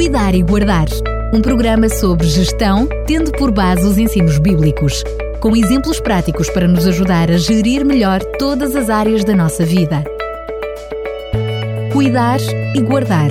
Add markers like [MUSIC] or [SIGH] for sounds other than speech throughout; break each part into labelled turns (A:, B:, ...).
A: Cuidar e Guardar. Um programa sobre gestão, tendo por base os ensinos bíblicos, com exemplos práticos para nos ajudar a gerir melhor todas as áreas da nossa vida. Cuidar e Guardar.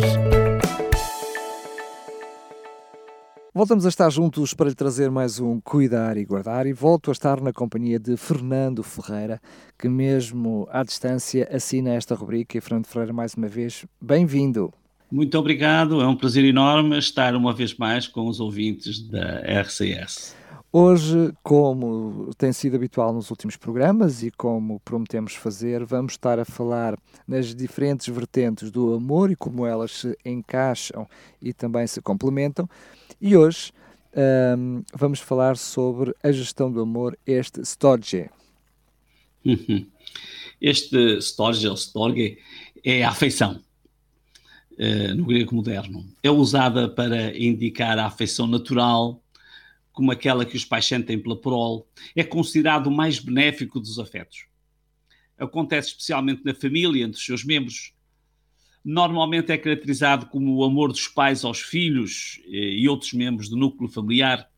B: Voltamos a estar juntos para lhe trazer mais um Cuidar e Guardar e volto a estar na companhia de Fernando Ferreira, que mesmo à distância assina esta rubrica. E Fernando Ferreira, mais uma vez, bem-vindo.
C: Muito obrigado, é um prazer enorme estar uma vez mais com os ouvintes da RCS.
B: Hoje, como tem sido habitual nos últimos programas e como prometemos fazer, vamos estar a falar nas diferentes vertentes do amor e como elas se encaixam e também se complementam. E hoje um, vamos falar sobre a gestão do amor, este storge. [LAUGHS]
C: Este storge, ou storge, é a afeição no grego moderno. É usada para indicar a afeição natural, como aquela que os pais sentem pela prole. É considerado o mais benéfico dos afetos. Acontece especialmente na família, entre os seus membros. Normalmente é caracterizado como o amor dos pais aos filhos uh, e outros membros do núcleo familiar.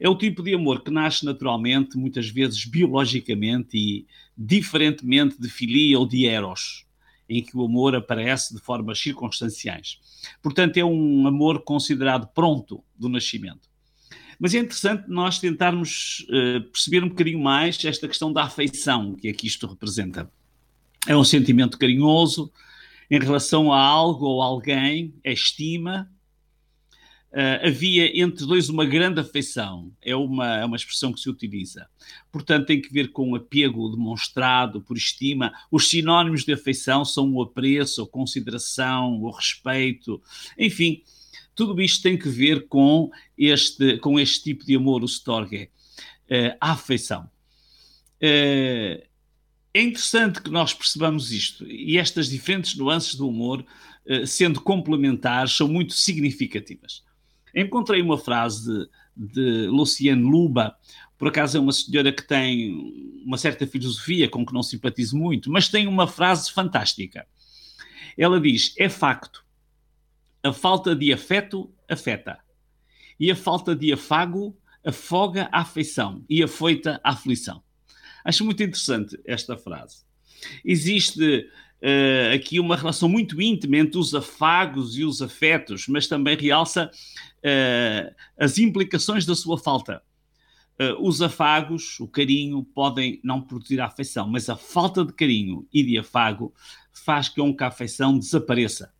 C: É o tipo de amor que nasce naturalmente, muitas vezes biologicamente e diferentemente de filia ou de eros em que o amor aparece de formas circunstanciais. Portanto, é um amor considerado pronto do nascimento. Mas é interessante nós tentarmos uh, perceber um bocadinho mais esta questão da afeição que é que isto representa. É um sentimento carinhoso em relação a algo ou alguém, é estima, Uh, havia entre dois uma grande afeição, é uma, é uma expressão que se utiliza. Portanto, tem que ver com apego demonstrado por estima. Os sinónimos de afeição são o apreço, a consideração, o respeito, enfim, tudo isto tem que ver com este, com este tipo de amor, o storge, uh, a afeição. Uh, é interessante que nós percebamos isto e estas diferentes nuances do humor, sendo complementares, são muito significativas. Encontrei uma frase de, de Luciane Luba, por acaso é uma senhora que tem uma certa filosofia com que não simpatizo muito, mas tem uma frase fantástica. Ela diz: É facto, a falta de afeto afeta, e a falta de afago afoga a afeição e afoita a aflição. Acho muito interessante esta frase. Existe uh, aqui uma relação muito íntima entre os afagos e os afetos, mas também realça uh, as implicações da sua falta. Uh, os afagos, o carinho, podem não produzir a afeição, mas a falta de carinho e de afago faz com que a afeição desapareça.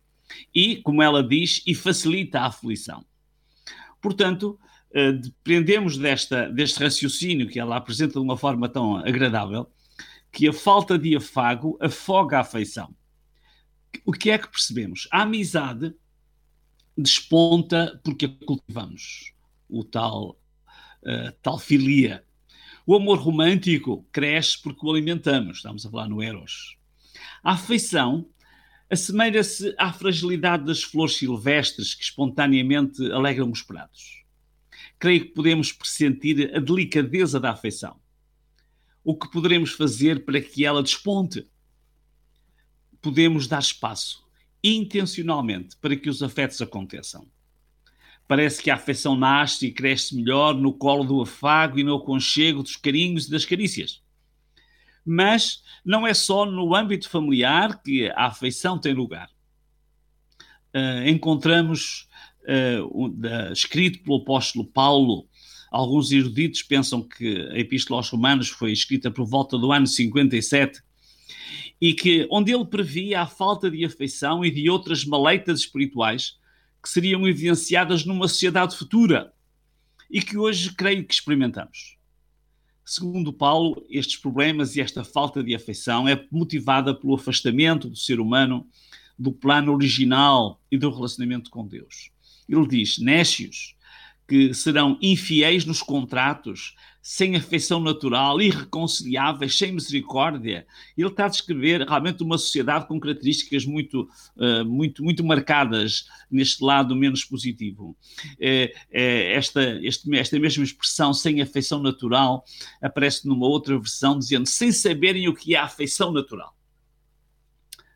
C: E, como ela diz, e facilita a aflição. Portanto, dependemos desta, deste raciocínio que ela apresenta de uma forma tão agradável, que a falta de afago afoga a afeição. O que é que percebemos? A amizade desponta porque a cultivamos, o tal, uh, tal filia. O amor romântico cresce porque o alimentamos, estamos a falar no Eros. A afeição assemelha-se à fragilidade das flores silvestres que espontaneamente alegram os prados. Creio que podemos pressentir a delicadeza da afeição. O que poderemos fazer para que ela desponte? Podemos dar espaço, intencionalmente para que os afetos aconteçam. Parece que a afeição nasce e cresce melhor no colo do afago e no aconchego dos carinhos e das carícias. Mas não é só no âmbito familiar que a afeição tem lugar. Uh, encontramos, uh, escrito pelo apóstolo Paulo, alguns eruditos pensam que a Epístola aos Romanos foi escrita por volta do ano 57, e que onde ele previa a falta de afeição e de outras maleitas espirituais que seriam evidenciadas numa sociedade futura e que hoje creio que experimentamos. Segundo Paulo, estes problemas e esta falta de afeição é motivada pelo afastamento do ser humano do plano original e do relacionamento com Deus. Ele diz: Nécios, que serão infiéis nos contratos, sem afeição natural, irreconciliáveis, sem misericórdia. Ele está a descrever realmente uma sociedade com características muito, uh, muito, muito marcadas neste lado menos positivo. Uh, uh, esta, este, esta mesma expressão, sem afeição natural, aparece numa outra versão, dizendo sem saberem o que é a afeição natural.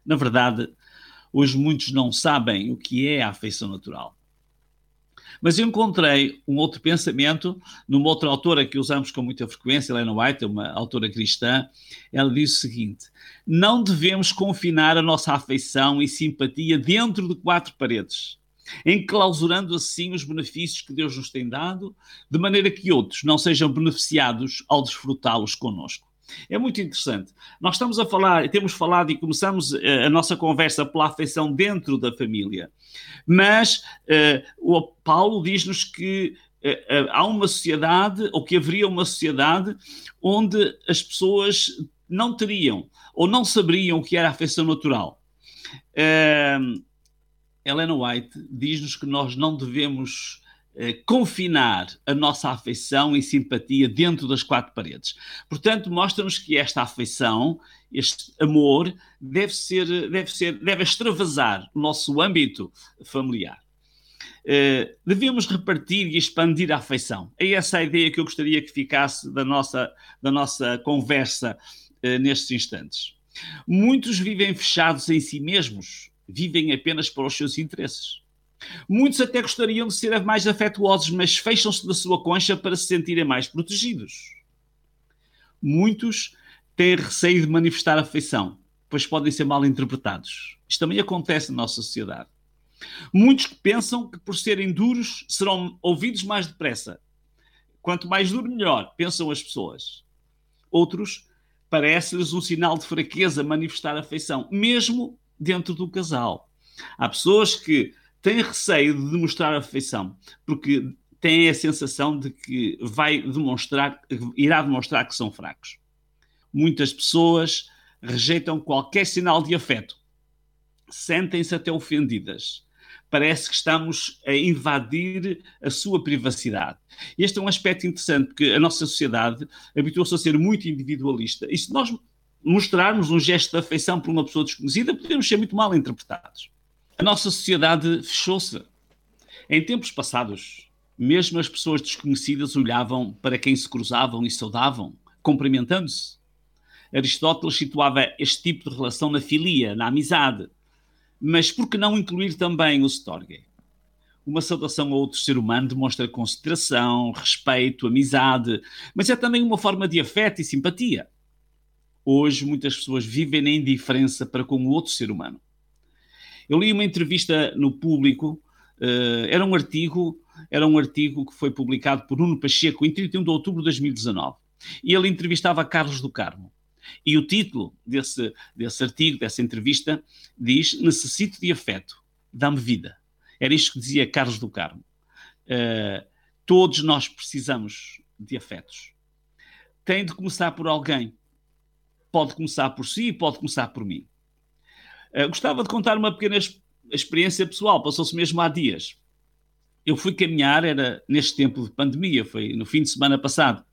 C: Na verdade, Hoje muitos não sabem o que é a afeição natural. Mas eu encontrei um outro pensamento numa outra autora que usamos com muita frequência, Helena White, uma autora cristã. Ela diz o seguinte: não devemos confinar a nossa afeição e simpatia dentro de quatro paredes, enclausurando assim os benefícios que Deus nos tem dado, de maneira que outros não sejam beneficiados ao desfrutá-los conosco. É muito interessante. Nós estamos a falar, temos falado e começamos eh, a nossa conversa pela afeição dentro da família, mas uh, o Paulo diz-nos que uh, há uma sociedade, ou que haveria uma sociedade, onde as pessoas não teriam ou não saberiam o que era afeição natural. Uh, Helena White diz-nos que nós não devemos confinar a nossa afeição e simpatia dentro das quatro paredes. Portanto, mostra-nos que esta afeição, este amor, deve ser, deve ser, deve extravasar o nosso âmbito familiar. Uh, devemos repartir e expandir a afeição. É essa a ideia que eu gostaria que ficasse da nossa, da nossa conversa uh, nestes instantes. Muitos vivem fechados em si mesmos, vivem apenas para os seus interesses. Muitos até gostariam de ser mais afetuosos, mas fecham-se da sua concha para se sentirem mais protegidos. Muitos têm receio de manifestar afeição, pois podem ser mal interpretados. Isto também acontece na nossa sociedade. Muitos pensam que por serem duros serão ouvidos mais depressa. Quanto mais duro, melhor, pensam as pessoas. Outros parece-lhes um sinal de fraqueza manifestar afeição, mesmo dentro do casal. Há pessoas que têm receio de demonstrar afeição, porque têm a sensação de que vai demonstrar, irá demonstrar que são fracos. Muitas pessoas rejeitam qualquer sinal de afeto, sentem-se até ofendidas. Parece que estamos a invadir a sua privacidade. Este é um aspecto interessante, porque a nossa sociedade habituou-se a ser muito individualista. E se nós mostrarmos um gesto de afeição por uma pessoa desconhecida, podemos ser muito mal interpretados. A nossa sociedade fechou-se. Em tempos passados, mesmo as pessoas desconhecidas olhavam para quem se cruzavam e saudavam, cumprimentando-se. Aristóteles situava este tipo de relação na filia, na amizade. Mas por que não incluir também o storge? Uma saudação a outro ser humano demonstra consideração, respeito, amizade, mas é também uma forma de afeto e simpatia. Hoje, muitas pessoas vivem na indiferença para com o outro ser humano. Eu li uma entrevista no público, uh, era um artigo, era um artigo que foi publicado por Nuno Pacheco em 31 de outubro de 2019. E ele entrevistava Carlos do Carmo. E o título desse, desse artigo, dessa entrevista, diz: Necessito de afeto, dá-me vida. Era isto que dizia Carlos do Carmo. Uh, todos nós precisamos de afetos. Tem de começar por alguém. Pode começar por si, pode começar por mim. Uh, gostava de contar uma pequena experiência pessoal, passou-se mesmo há dias. Eu fui caminhar, era neste tempo de pandemia, foi no fim de semana passado.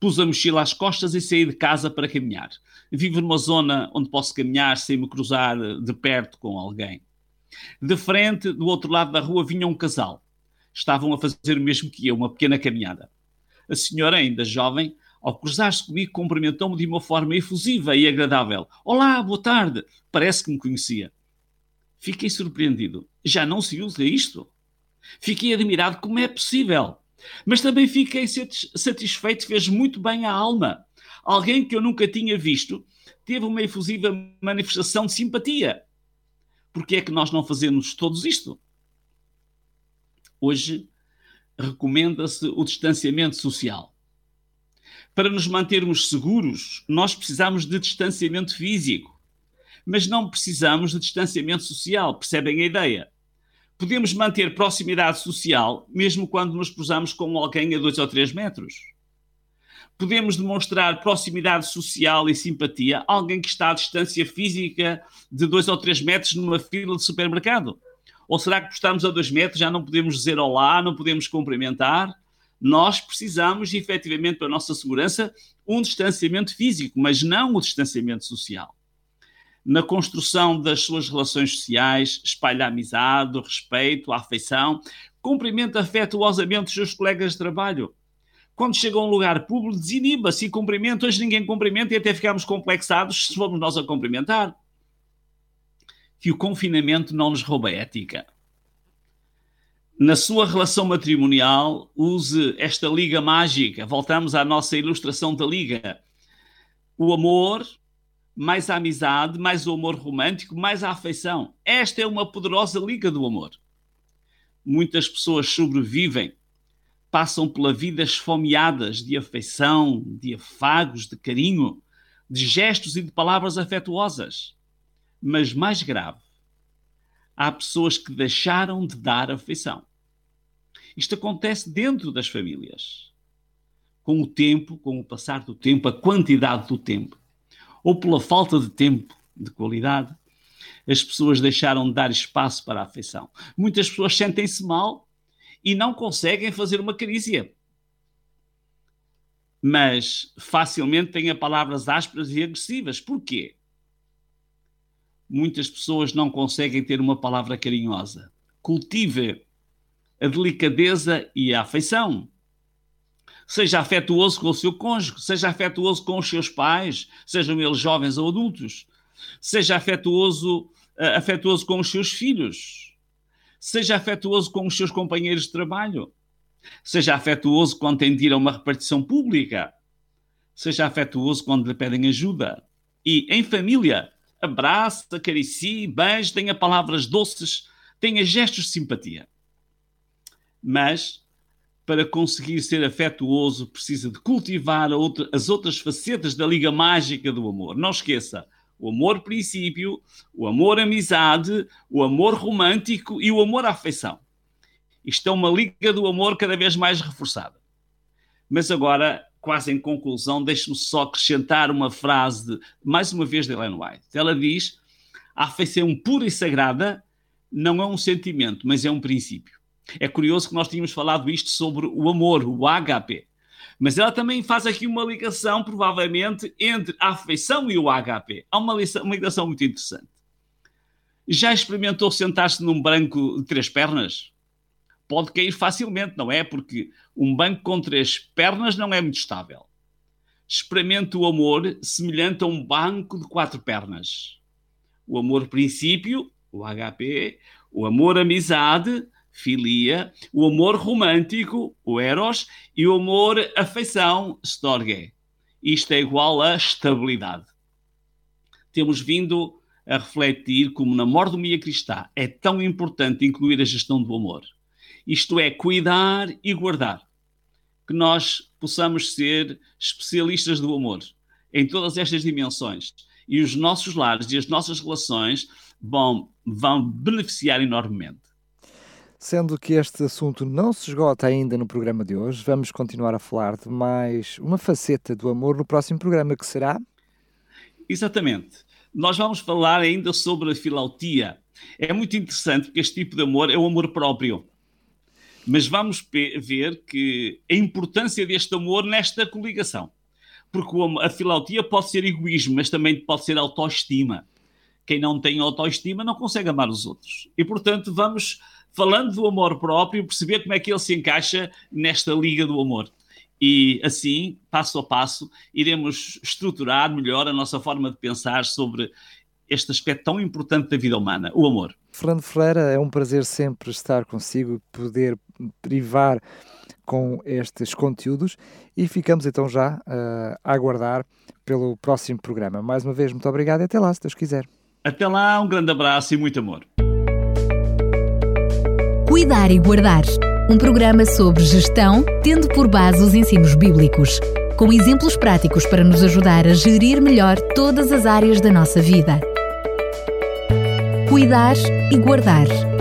C: Pus a mochila às costas e saí de casa para caminhar. Vivo numa zona onde posso caminhar sem me cruzar de perto com alguém. De frente, do outro lado da rua, vinha um casal. Estavam a fazer o mesmo que eu, uma pequena caminhada. A senhora, ainda jovem, ao cruzar-se comigo, cumprimentou-me de uma forma efusiva e agradável. Olá, boa tarde. Parece que me conhecia. Fiquei surpreendido. Já não se usa isto? Fiquei admirado como é possível. Mas também fiquei satisfeito, fez muito bem à alma. Alguém que eu nunca tinha visto teve uma efusiva manifestação de simpatia. Por que é que nós não fazemos todos isto? Hoje recomenda-se o distanciamento social. Para nos mantermos seguros, nós precisamos de distanciamento físico, mas não precisamos de distanciamento social. Percebem a ideia? Podemos manter proximidade social mesmo quando nos cruzamos com alguém a dois ou três metros. Podemos demonstrar proximidade social e simpatia a alguém que está à distância física de dois ou três metros numa fila de supermercado. Ou será que por estarmos a dois metros já não podemos dizer olá, não podemos cumprimentar? Nós precisamos, efetivamente, para a nossa segurança, um distanciamento físico, mas não o distanciamento social. Na construção das suas relações sociais, espalha a amizade, respeito, a afeição, cumprimenta afetuosamente os seus colegas de trabalho. Quando chega a um lugar público, desiniba-se e cumprimenta. Hoje ninguém cumprimenta e até ficamos complexados se formos nós a cumprimentar. que o confinamento não nos rouba ética. Na sua relação matrimonial, use esta liga mágica. Voltamos à nossa ilustração da liga. O amor, mais a amizade, mais o amor romântico, mais a afeição. Esta é uma poderosa liga do amor. Muitas pessoas sobrevivem, passam pela vida esfomeadas de afeição, de afagos, de carinho, de gestos e de palavras afetuosas. Mas mais grave, há pessoas que deixaram de dar afeição. Isto acontece dentro das famílias. Com o tempo, com o passar do tempo, a quantidade do tempo, ou pela falta de tempo de qualidade, as pessoas deixaram de dar espaço para a afeição. Muitas pessoas sentem-se mal e não conseguem fazer uma carícia. Mas facilmente têm palavras ásperas e agressivas. Porquê? Muitas pessoas não conseguem ter uma palavra carinhosa. Cultive a delicadeza e a afeição. Seja afetuoso com o seu cônjuge, seja afetuoso com os seus pais, sejam eles jovens ou adultos. Seja afetuoso, uh, afetuoso com os seus filhos. Seja afetuoso com os seus companheiros de trabalho. Seja afetuoso quando tem de ir a uma repartição pública. Seja afetuoso quando lhe pedem ajuda. E em família, abrace, acaricie, beije, tenha palavras doces, tenha gestos de simpatia. Mas para conseguir ser afetuoso, precisa de cultivar outra, as outras facetas da liga mágica do amor. Não esqueça, o amor princípio, o amor amizade, o amor romântico e o amor afeição. Isto é uma liga do amor cada vez mais reforçada. Mas agora, quase em conclusão, deixe-me só acrescentar uma frase, de, mais uma vez, de Ellen White. Ela diz: a afeição pura e sagrada não é um sentimento, mas é um princípio. É curioso que nós tínhamos falado isto sobre o amor, o HP. Mas ela também faz aqui uma ligação, provavelmente, entre a afeição e o HP. Há uma ligação, uma ligação muito interessante. Já experimentou sentar-se num banco de três pernas? Pode cair facilmente, não é? Porque um banco com três pernas não é muito estável. Experimente o amor semelhante a um banco de quatro pernas. O amor princípio, o HP, o amor amizade, filia, o amor romântico, o eros, e o amor afeição, storge. Isto é igual a estabilidade. Temos vindo a refletir como na mordomia cristã é tão importante incluir a gestão do amor. Isto é, cuidar e guardar. Que nós possamos ser especialistas do amor em todas estas dimensões. E os nossos lares e as nossas relações vão, vão beneficiar enormemente.
B: Sendo que este assunto não se esgota ainda no programa de hoje, vamos continuar a falar de mais uma faceta do amor no próximo programa, que será?
C: Exatamente. Nós vamos falar ainda sobre a filautia. É muito interessante porque este tipo de amor é o amor próprio. Mas vamos ver que a importância deste amor nesta coligação. Porque a filautia pode ser egoísmo, mas também pode ser autoestima. Quem não tem autoestima não consegue amar os outros. E, portanto, vamos falando do amor próprio, perceber como é que ele se encaixa nesta liga do amor. E assim, passo a passo, iremos estruturar melhor a nossa forma de pensar sobre este aspecto tão importante da vida humana, o amor.
B: Fernando Ferreira, é um prazer sempre estar consigo, poder privar com estes conteúdos e ficamos então já uh, a aguardar pelo próximo programa. Mais uma vez, muito obrigado e até lá, se Deus quiser.
C: Até lá, um grande abraço e muito amor.
A: Cuidar e Guardar um programa sobre gestão, tendo por base os ensinos bíblicos, com exemplos práticos para nos ajudar a gerir melhor todas as áreas da nossa vida. Cuidar e Guardar